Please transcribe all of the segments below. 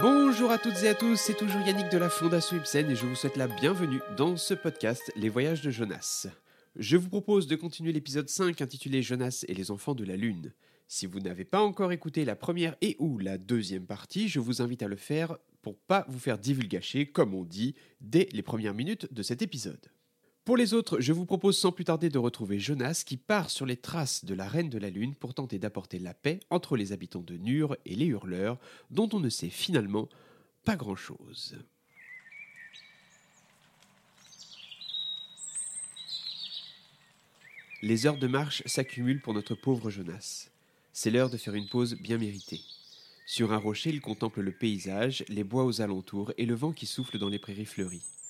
Bonjour à toutes et à tous, c'est toujours Yannick de la Fondation Ibsen et je vous souhaite la bienvenue dans ce podcast Les voyages de Jonas. Je vous propose de continuer l'épisode 5 intitulé Jonas et les enfants de la Lune. Si vous n'avez pas encore écouté la première et ou la deuxième partie, je vous invite à le faire pour pas vous faire divulgacher, comme on dit, dès les premières minutes de cet épisode. Pour les autres, je vous propose sans plus tarder de retrouver Jonas qui part sur les traces de la Reine de la Lune pour tenter d'apporter la paix entre les habitants de Nur et les hurleurs, dont on ne sait finalement pas grand-chose. Les heures de marche s'accumulent pour notre pauvre Jonas. C'est l'heure de faire une pause bien méritée. Sur un rocher, il contemple le paysage, les bois aux alentours et le vent qui souffle dans les prairies fleuries.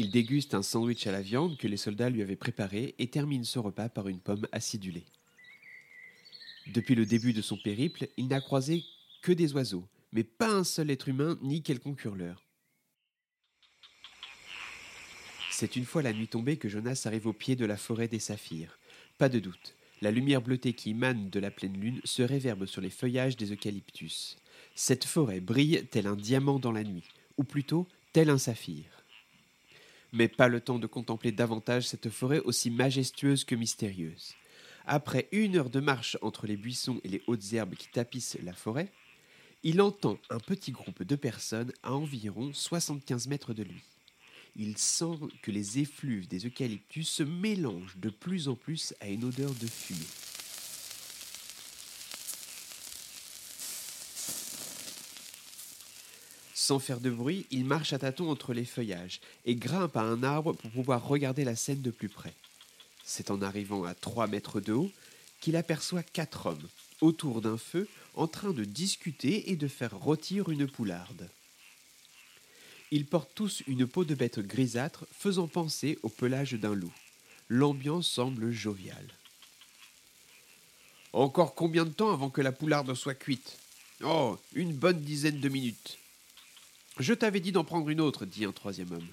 Il déguste un sandwich à la viande que les soldats lui avaient préparé et termine ce repas par une pomme acidulée. Depuis le début de son périple, il n'a croisé que des oiseaux, mais pas un seul être humain ni quelconque hurleur. C'est une fois la nuit tombée que Jonas arrive au pied de la forêt des saphirs. Pas de doute, la lumière bleutée qui émane de la pleine lune se réverbe sur les feuillages des eucalyptus. Cette forêt brille tel un diamant dans la nuit, ou plutôt tel un saphir. Mais pas le temps de contempler davantage cette forêt aussi majestueuse que mystérieuse. Après une heure de marche entre les buissons et les hautes herbes qui tapissent la forêt, il entend un petit groupe de personnes à environ 75 mètres de lui il sent que les effluves des eucalyptus se mélangent de plus en plus à une odeur de fumée. Sans faire de bruit, il marche à tâtons entre les feuillages et grimpe à un arbre pour pouvoir regarder la scène de plus près. C'est en arrivant à trois mètres de haut qu'il aperçoit quatre hommes, autour d'un feu, en train de discuter et de faire rôtir une poularde. Ils portent tous une peau de bête grisâtre faisant penser au pelage d'un loup. L'ambiance semble joviale. Encore combien de temps avant que la poularde soit cuite? Oh, une bonne dizaine de minutes. Je t'avais dit d'en prendre une autre, dit un troisième homme.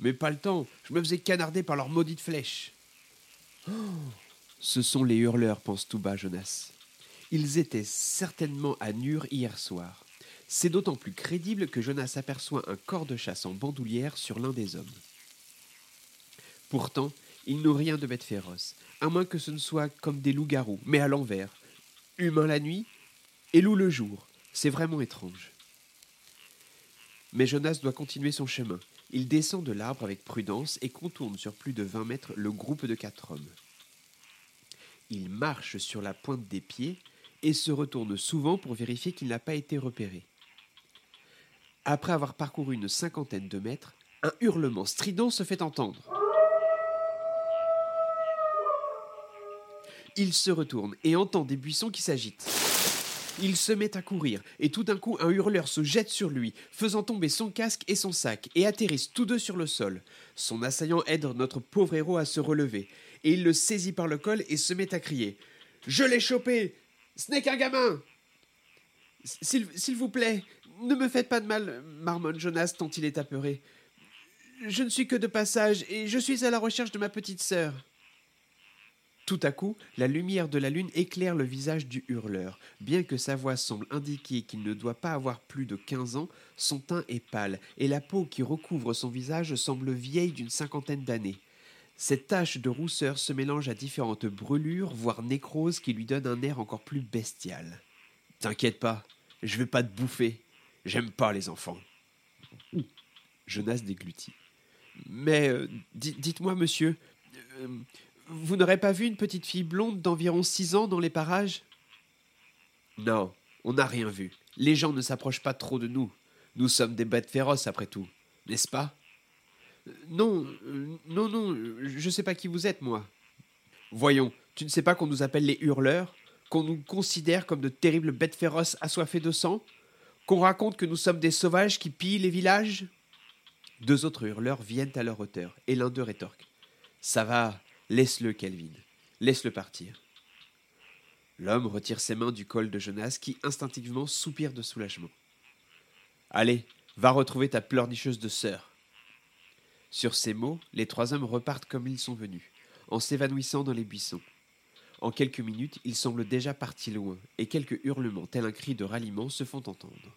Mais pas le temps, je me faisais canarder par leurs maudites flèches. Oh, ce sont les hurleurs, pense tout bas Jonas. Ils étaient certainement à Nur hier soir. C'est d'autant plus crédible que Jonas aperçoit un corps de chasse en bandoulière sur l'un des hommes. Pourtant, ils n'ont rien de bête féroce, à moins que ce ne soit comme des loups-garous, mais à l'envers. Humains la nuit et loups le jour. C'est vraiment étrange. Mais Jonas doit continuer son chemin. Il descend de l'arbre avec prudence et contourne sur plus de vingt mètres le groupe de quatre hommes. Il marche sur la pointe des pieds et se retourne souvent pour vérifier qu'il n'a pas été repéré. Après avoir parcouru une cinquantaine de mètres, un hurlement strident se fait entendre. Il se retourne et entend des buissons qui s'agitent. Il se met à courir, et tout d'un coup un hurleur se jette sur lui, faisant tomber son casque et son sac, et atterrissent tous deux sur le sol. Son assaillant aide notre pauvre héros à se relever, et il le saisit par le col et se met à crier. Je l'ai chopé. Ce n'est qu'un gamin. S'il vous plaît, ne me faites pas de mal, marmonne Jonas tant il est apeuré. Je ne suis que de passage et je suis à la recherche de ma petite sœur. Tout à coup, la lumière de la lune éclaire le visage du hurleur. Bien que sa voix semble indiquer qu'il ne doit pas avoir plus de quinze ans, son teint est pâle, et la peau qui recouvre son visage semble vieille d'une cinquantaine d'années. Cette tache de rousseur se mélange à différentes brûlures, voire nécroses, qui lui donnent un air encore plus bestial. T'inquiète pas, je vais pas te bouffer, J'aime pas les enfants. Jonas déglutit. Mais euh, dites-moi, monsieur, euh, vous n'aurez pas vu une petite fille blonde d'environ six ans dans les parages? Non, on n'a rien vu. Les gens ne s'approchent pas trop de nous. Nous sommes des bêtes féroces, après tout, n'est-ce pas? Non, euh, non, non, je ne sais pas qui vous êtes, moi. Voyons, tu ne sais pas qu'on nous appelle les hurleurs Qu'on nous considère comme de terribles bêtes féroces assoiffées de sang qu'on raconte que nous sommes des sauvages qui pillent les villages? Deux autres hurleurs viennent à leur hauteur, et l'un d'eux rétorque. Ça va, laisse-le, Kelvin. Laisse-le partir. L'homme retire ses mains du col de Jonas qui instinctivement soupire de soulagement. Allez, va retrouver ta pleurnicheuse de sœur. Sur ces mots, les trois hommes repartent comme ils sont venus, en s'évanouissant dans les buissons. En quelques minutes, ils semblent déjà partis loin, et quelques hurlements, tels un cri de ralliement, se font entendre.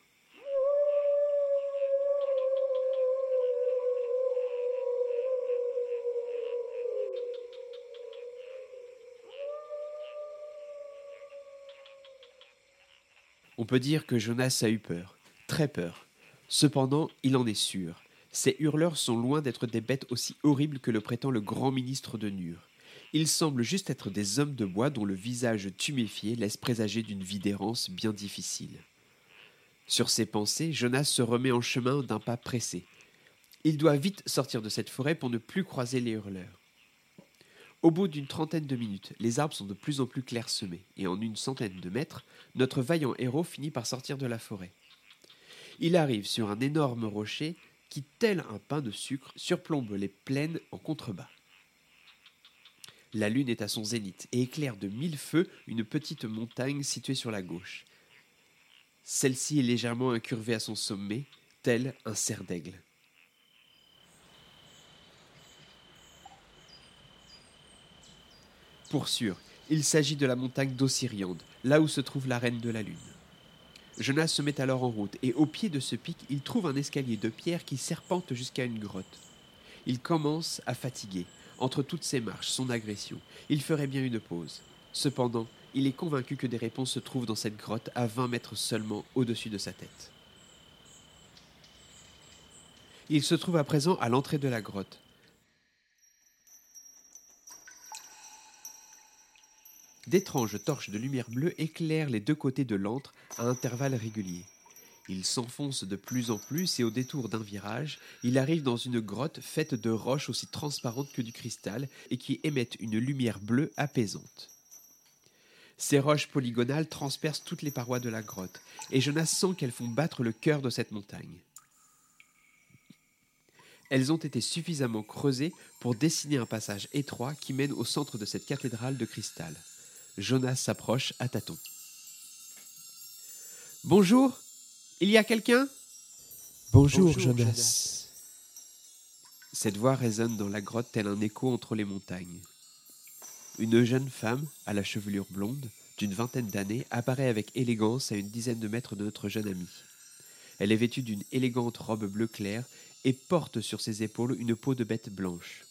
On peut dire que Jonas a eu peur, très peur. Cependant, il en est sûr. Ces hurleurs sont loin d'être des bêtes aussi horribles que le prétend le grand ministre de Nur. Ils semblent juste être des hommes de bois dont le visage tuméfié laisse présager d'une vie d'errance bien difficile. Sur ses pensées, Jonas se remet en chemin d'un pas pressé. Il doit vite sortir de cette forêt pour ne plus croiser les hurleurs. Au bout d'une trentaine de minutes, les arbres sont de plus en plus clairsemés, et en une centaine de mètres, notre vaillant héros finit par sortir de la forêt. Il arrive sur un énorme rocher qui, tel un pain de sucre, surplombe les plaines en contrebas. La lune est à son zénith et éclaire de mille feux une petite montagne située sur la gauche. Celle-ci est légèrement incurvée à son sommet, tel un cerf d'aigle. Pour sûr, il s'agit de la montagne d'Ossiriande, là où se trouve la reine de la lune. Jonas se met alors en route, et au pied de ce pic, il trouve un escalier de pierre qui serpente jusqu'à une grotte. Il commence à fatiguer, entre toutes ces marches, son agression. Il ferait bien une pause. Cependant, il est convaincu que des réponses se trouvent dans cette grotte à 20 mètres seulement au-dessus de sa tête. Il se trouve à présent à l'entrée de la grotte. D'étranges torches de lumière bleue éclairent les deux côtés de l'antre à intervalles réguliers. Il s'enfonce de plus en plus et au détour d'un virage, il arrive dans une grotte faite de roches aussi transparentes que du cristal et qui émettent une lumière bleue apaisante. Ces roches polygonales transpercent toutes les parois de la grotte, et Jonas sent qu'elles font battre le cœur de cette montagne. Elles ont été suffisamment creusées pour dessiner un passage étroit qui mène au centre de cette cathédrale de cristal. Jonas s'approche à tâtons. Bonjour, il y a quelqu'un? Bonjour, Jonas. Cette voix résonne dans la grotte tel un écho entre les montagnes. Une jeune femme, à la chevelure blonde, d'une vingtaine d'années, apparaît avec élégance à une dizaine de mètres de notre jeune ami. Elle est vêtue d'une élégante robe bleu clair et porte sur ses épaules une peau de bête blanche.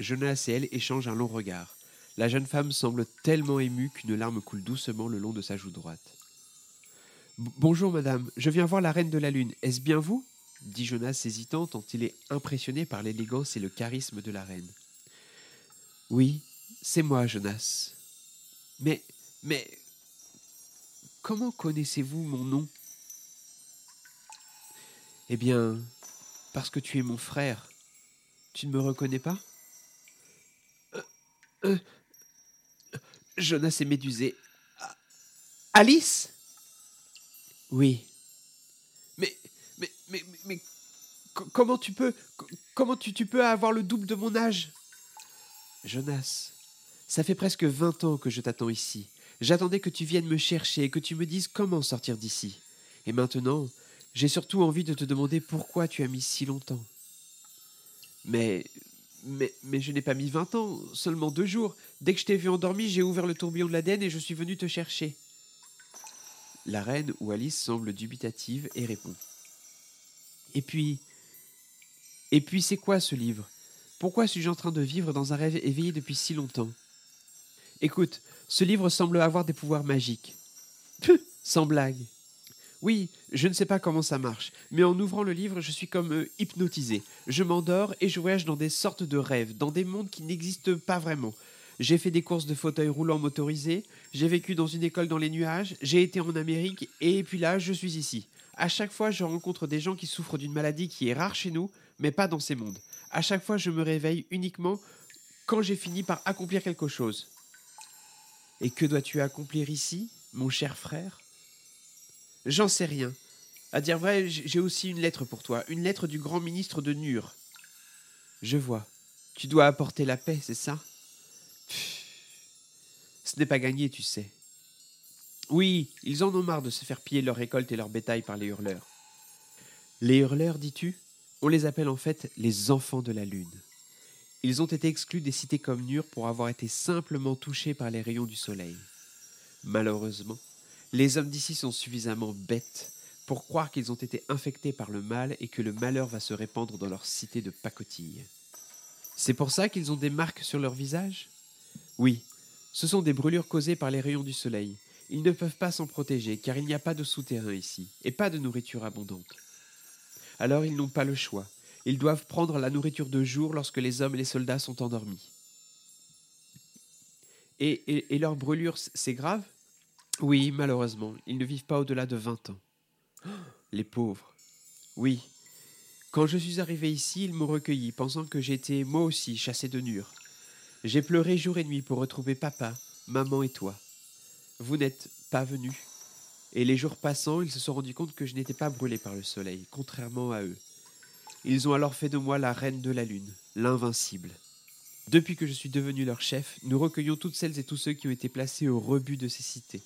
Jonas et elle échangent un long regard. La jeune femme semble tellement émue qu'une larme coule doucement le long de sa joue droite. Bonjour, madame, je viens voir la reine de la lune. Est-ce bien vous? dit Jonas hésitant tant il est impressionné par l'élégance et le charisme de la reine. Oui, c'est moi, Jonas. Mais, mais, comment connaissez-vous mon nom? Eh bien, parce que tu es mon frère. Tu ne me reconnais pas? Euh, euh, Jonas est médusé. Alice? Oui. Mais, mais, mais, comment tu peux, comment tu, tu peux avoir le double de mon âge? Jonas, ça fait presque vingt ans que je t'attends ici. J'attendais que tu viennes me chercher et que tu me dises comment sortir d'ici. Et maintenant, j'ai surtout envie de te demander pourquoi tu as mis si longtemps. Mais mais, je n'ai pas mis vingt ans, seulement deux jours. Dès que je t'ai vu endormi, j'ai ouvert le tourbillon de l'Aden et je suis venu te chercher. La reine ou Alice semble dubitative et répond. Et puis. Et puis c'est quoi ce livre? Pourquoi suis-je en train de vivre dans un rêve éveillé depuis si longtemps? Écoute, ce livre semble avoir des pouvoirs magiques. Sans blague. Oui, je ne sais pas comment ça marche, mais en ouvrant le livre, je suis comme euh, hypnotisé. Je m'endors et je voyage dans des sortes de rêves, dans des mondes qui n'existent pas vraiment. J'ai fait des courses de fauteuils roulants motorisés, j'ai vécu dans une école dans les nuages, j'ai été en Amérique, et puis là, je suis ici. À chaque fois, je rencontre des gens qui souffrent d'une maladie qui est rare chez nous, mais pas dans ces mondes. À chaque fois, je me réveille uniquement quand j'ai fini par accomplir quelque chose. Et que dois-tu accomplir ici, mon cher frère? J'en sais rien. À dire vrai, j'ai aussi une lettre pour toi, une lettre du grand ministre de Nur. Je vois. Tu dois apporter la paix, c'est ça? Ce n'est pas gagné, tu sais. Oui, ils en ont marre de se faire piller leur récolte et leur bétail par les hurleurs. Les hurleurs, dis-tu? On les appelle en fait les enfants de la lune. Ils ont été exclus des cités comme Nur pour avoir été simplement touchés par les rayons du soleil. Malheureusement, les hommes d'ici sont suffisamment bêtes pour croire qu'ils ont été infectés par le mal et que le malheur va se répandre dans leur cité de pacotille. C'est pour ça qu'ils ont des marques sur leur visage? Oui, ce sont des brûlures causées par les rayons du soleil. Ils ne peuvent pas s'en protéger car il n'y a pas de souterrain ici et pas de nourriture abondante. Alors ils n'ont pas le choix. Ils doivent prendre la nourriture de jour lorsque les hommes et les soldats sont endormis. Et, et, leur brûlure, c'est grave? Oui, malheureusement, ils ne vivent pas au-delà de vingt ans. les pauvres. Oui. Quand je suis arrivé ici, ils m'ont recueilli, pensant que j'étais moi aussi chassé de Nur. J'ai pleuré jour et nuit pour retrouver papa, maman et toi. Vous n'êtes pas venus. Et les jours passant, ils se sont rendus compte que je n'étais pas brûlé par le soleil, contrairement à eux. Ils ont alors fait de moi la reine de la lune, l'invincible. Depuis que je suis devenu leur chef, nous recueillons toutes celles et tous ceux qui ont été placés au rebut de ces cités.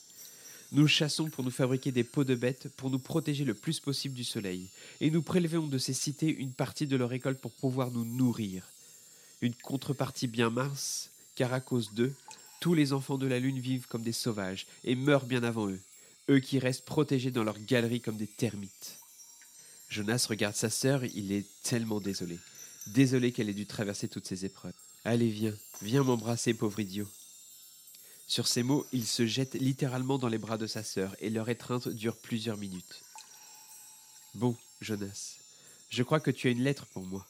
Nous chassons pour nous fabriquer des peaux de bêtes, pour nous protéger le plus possible du soleil, et nous prélevons de ces cités une partie de leur récolte pour pouvoir nous nourrir. Une contrepartie bien mince, car à cause d'eux, tous les enfants de la lune vivent comme des sauvages et meurent bien avant eux, eux qui restent protégés dans leur galerie comme des termites. Jonas regarde sa sœur, il est tellement désolé. Désolé qu'elle ait dû traverser toutes ces épreuves. Allez, viens, viens m'embrasser, pauvre idiot. Sur ces mots, il se jette littéralement dans les bras de sa sœur, et leur étreinte dure plusieurs minutes. Bon, Jonas, je crois que tu as une lettre pour moi.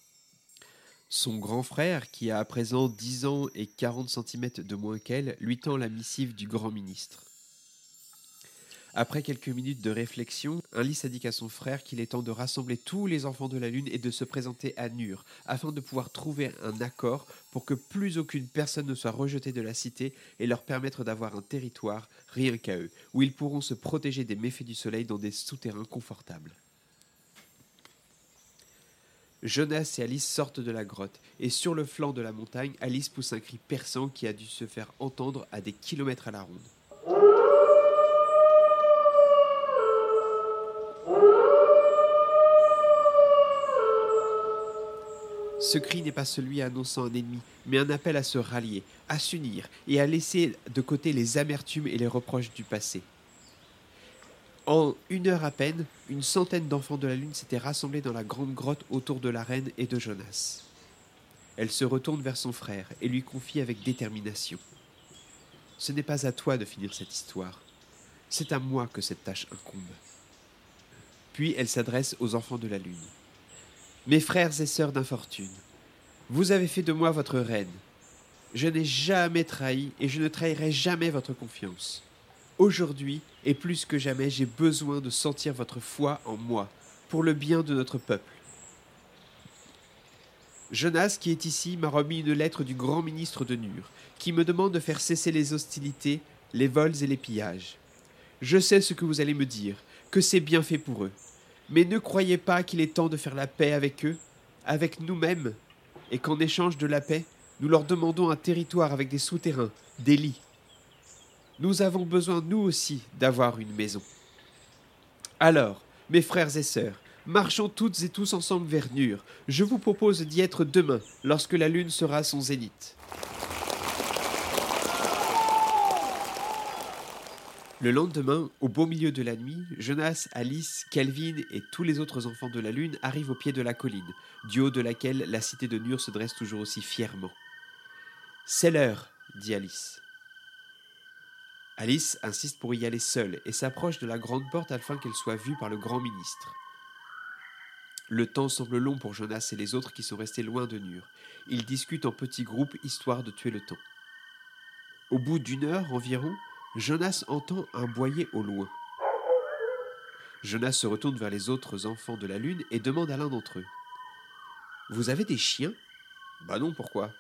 Son grand frère, qui a à présent dix ans et quarante centimètres de moins qu'elle, lui tend la missive du grand ministre. Après quelques minutes de réflexion, Alice dit à son frère qu'il est temps de rassembler tous les enfants de la Lune et de se présenter à Nur, afin de pouvoir trouver un accord pour que plus aucune personne ne soit rejetée de la cité et leur permettre d'avoir un territoire, rien qu'à eux, où ils pourront se protéger des méfaits du soleil dans des souterrains confortables. Jonas et Alice sortent de la grotte, et sur le flanc de la montagne, Alice pousse un cri perçant qui a dû se faire entendre à des kilomètres à la ronde. Ce cri n'est pas celui annonçant un ennemi, mais un appel à se rallier, à s'unir et à laisser de côté les amertumes et les reproches du passé. En une heure à peine, une centaine d'enfants de la Lune s'étaient rassemblés dans la grande grotte autour de la reine et de Jonas. Elle se retourne vers son frère et lui confie avec détermination. Ce n'est pas à toi de finir cette histoire, c'est à moi que cette tâche incombe. Puis elle s'adresse aux enfants de la Lune. Mes frères et sœurs d'infortune, vous avez fait de moi votre reine. Je n'ai jamais trahi et je ne trahirai jamais votre confiance. Aujourd'hui, et plus que jamais, j'ai besoin de sentir votre foi en moi, pour le bien de notre peuple. Jonas, qui est ici, m'a remis une lettre du grand ministre de Nur, qui me demande de faire cesser les hostilités, les vols et les pillages. Je sais ce que vous allez me dire, que c'est bien fait pour eux. Mais ne croyez pas qu'il est temps de faire la paix avec eux, avec nous-mêmes, et qu'en échange de la paix, nous leur demandons un territoire avec des souterrains, des lits. Nous avons besoin, nous aussi, d'avoir une maison. Alors, mes frères et sœurs, marchons toutes et tous ensemble vers Nur. Je vous propose d'y être demain, lorsque la lune sera son zénith. Le lendemain, au beau milieu de la nuit, Jonas, Alice, Calvin et tous les autres enfants de la Lune arrivent au pied de la colline, du haut de laquelle la cité de Nur se dresse toujours aussi fièrement. C'est l'heure, dit Alice. Alice insiste pour y aller seule et s'approche de la grande porte afin qu'elle soit vue par le grand ministre. Le temps semble long pour Jonas et les autres qui sont restés loin de Nur. Ils discutent en petits groupes histoire de tuer le temps. Au bout d'une heure environ, Jonas entend un boyer au loin. Jonas se retourne vers les autres enfants de la lune et demande à l'un d'entre eux. Vous avez des chiens Bah non, pourquoi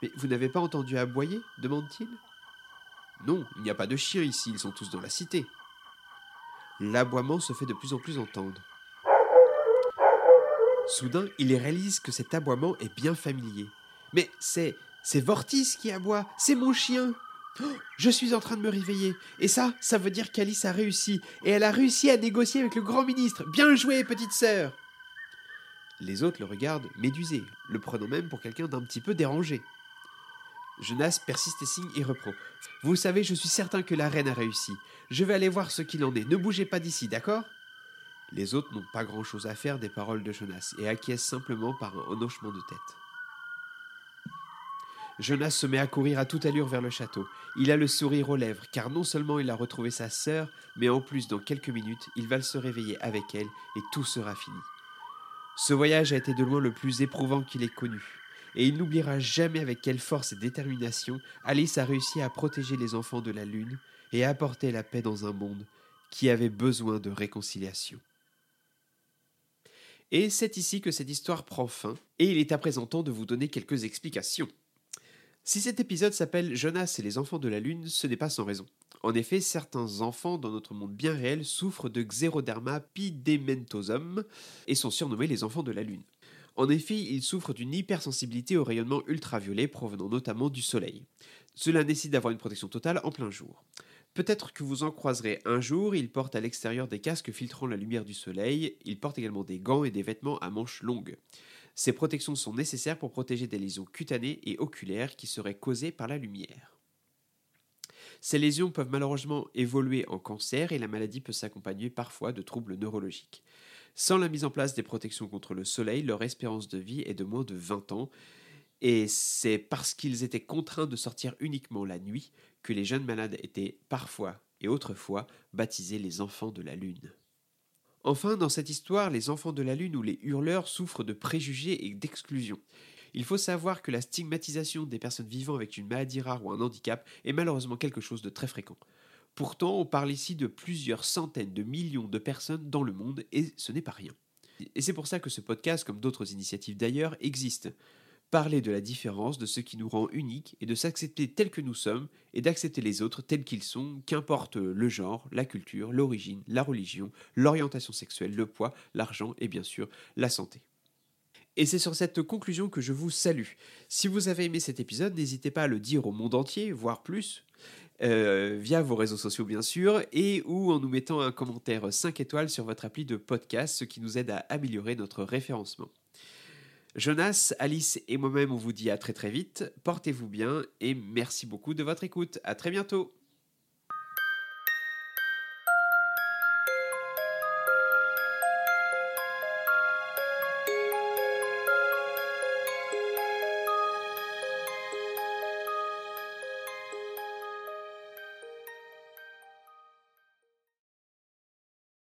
Mais vous n'avez pas entendu aboyer demande-t-il. Non, il n'y a pas de chiens ici, ils sont tous dans la cité. L'aboiement se fait de plus en plus entendre. Soudain, il réalise que cet aboiement est bien familier. Mais c'est. C'est Vortis qui aboie, c'est mon chien je suis en train de me réveiller. Et ça, ça veut dire qu'Alice a réussi. Et elle a réussi à négocier avec le grand ministre. Bien joué, petite sœur. Les autres le regardent médusé, le prenant même pour quelqu'un d'un petit peu dérangé. Jonas persiste et signe et reprend. Vous savez, je suis certain que la reine a réussi. Je vais aller voir ce qu'il en est. Ne bougez pas d'ici, d'accord? Les autres n'ont pas grand-chose à faire des paroles de Jonas et acquiescent simplement par un hochement de tête. Jonas se met à courir à toute allure vers le château. Il a le sourire aux lèvres, car non seulement il a retrouvé sa sœur, mais en plus, dans quelques minutes, il va se réveiller avec elle et tout sera fini. Ce voyage a été de loin le plus éprouvant qu'il ait connu, et il n'oubliera jamais avec quelle force et détermination Alice a réussi à protéger les enfants de la Lune et à apporter la paix dans un monde qui avait besoin de réconciliation. Et c'est ici que cette histoire prend fin, et il est à présent temps de vous donner quelques explications. Si cet épisode s'appelle Jonas et les enfants de la Lune, ce n'est pas sans raison. En effet, certains enfants dans notre monde bien réel souffrent de Xeroderma pidementosum et sont surnommés les enfants de la Lune. En effet, ils souffrent d'une hypersensibilité au rayonnement ultraviolet provenant notamment du Soleil. Cela nécessite d'avoir une protection totale en plein jour. Peut-être que vous en croiserez un jour, ils portent à l'extérieur des casques filtrant la lumière du soleil, ils portent également des gants et des vêtements à manches longues. Ces protections sont nécessaires pour protéger des lésions cutanées et oculaires qui seraient causées par la lumière. Ces lésions peuvent malheureusement évoluer en cancer et la maladie peut s'accompagner parfois de troubles neurologiques. Sans la mise en place des protections contre le soleil, leur espérance de vie est de moins de 20 ans, et c'est parce qu'ils étaient contraints de sortir uniquement la nuit que les jeunes malades étaient parfois et autrefois baptisés les enfants de la Lune. Enfin, dans cette histoire, les enfants de la Lune ou les hurleurs souffrent de préjugés et d'exclusion. Il faut savoir que la stigmatisation des personnes vivant avec une maladie rare ou un handicap est malheureusement quelque chose de très fréquent. Pourtant, on parle ici de plusieurs centaines de millions de personnes dans le monde et ce n'est pas rien. Et c'est pour ça que ce podcast, comme d'autres initiatives d'ailleurs, existe parler de la différence, de ce qui nous rend uniques et de s'accepter tel que nous sommes et d'accepter les autres tels qu'ils sont, qu'importe le genre, la culture, l'origine, la religion, l'orientation sexuelle, le poids, l'argent et bien sûr la santé. Et c'est sur cette conclusion que je vous salue. Si vous avez aimé cet épisode, n'hésitez pas à le dire au monde entier, voire plus, euh, via vos réseaux sociaux bien sûr, et ou en nous mettant un commentaire 5 étoiles sur votre appli de podcast, ce qui nous aide à améliorer notre référencement. Jonas, Alice et moi-même, on vous dit à très très vite. Portez-vous bien et merci beaucoup de votre écoute. À très bientôt.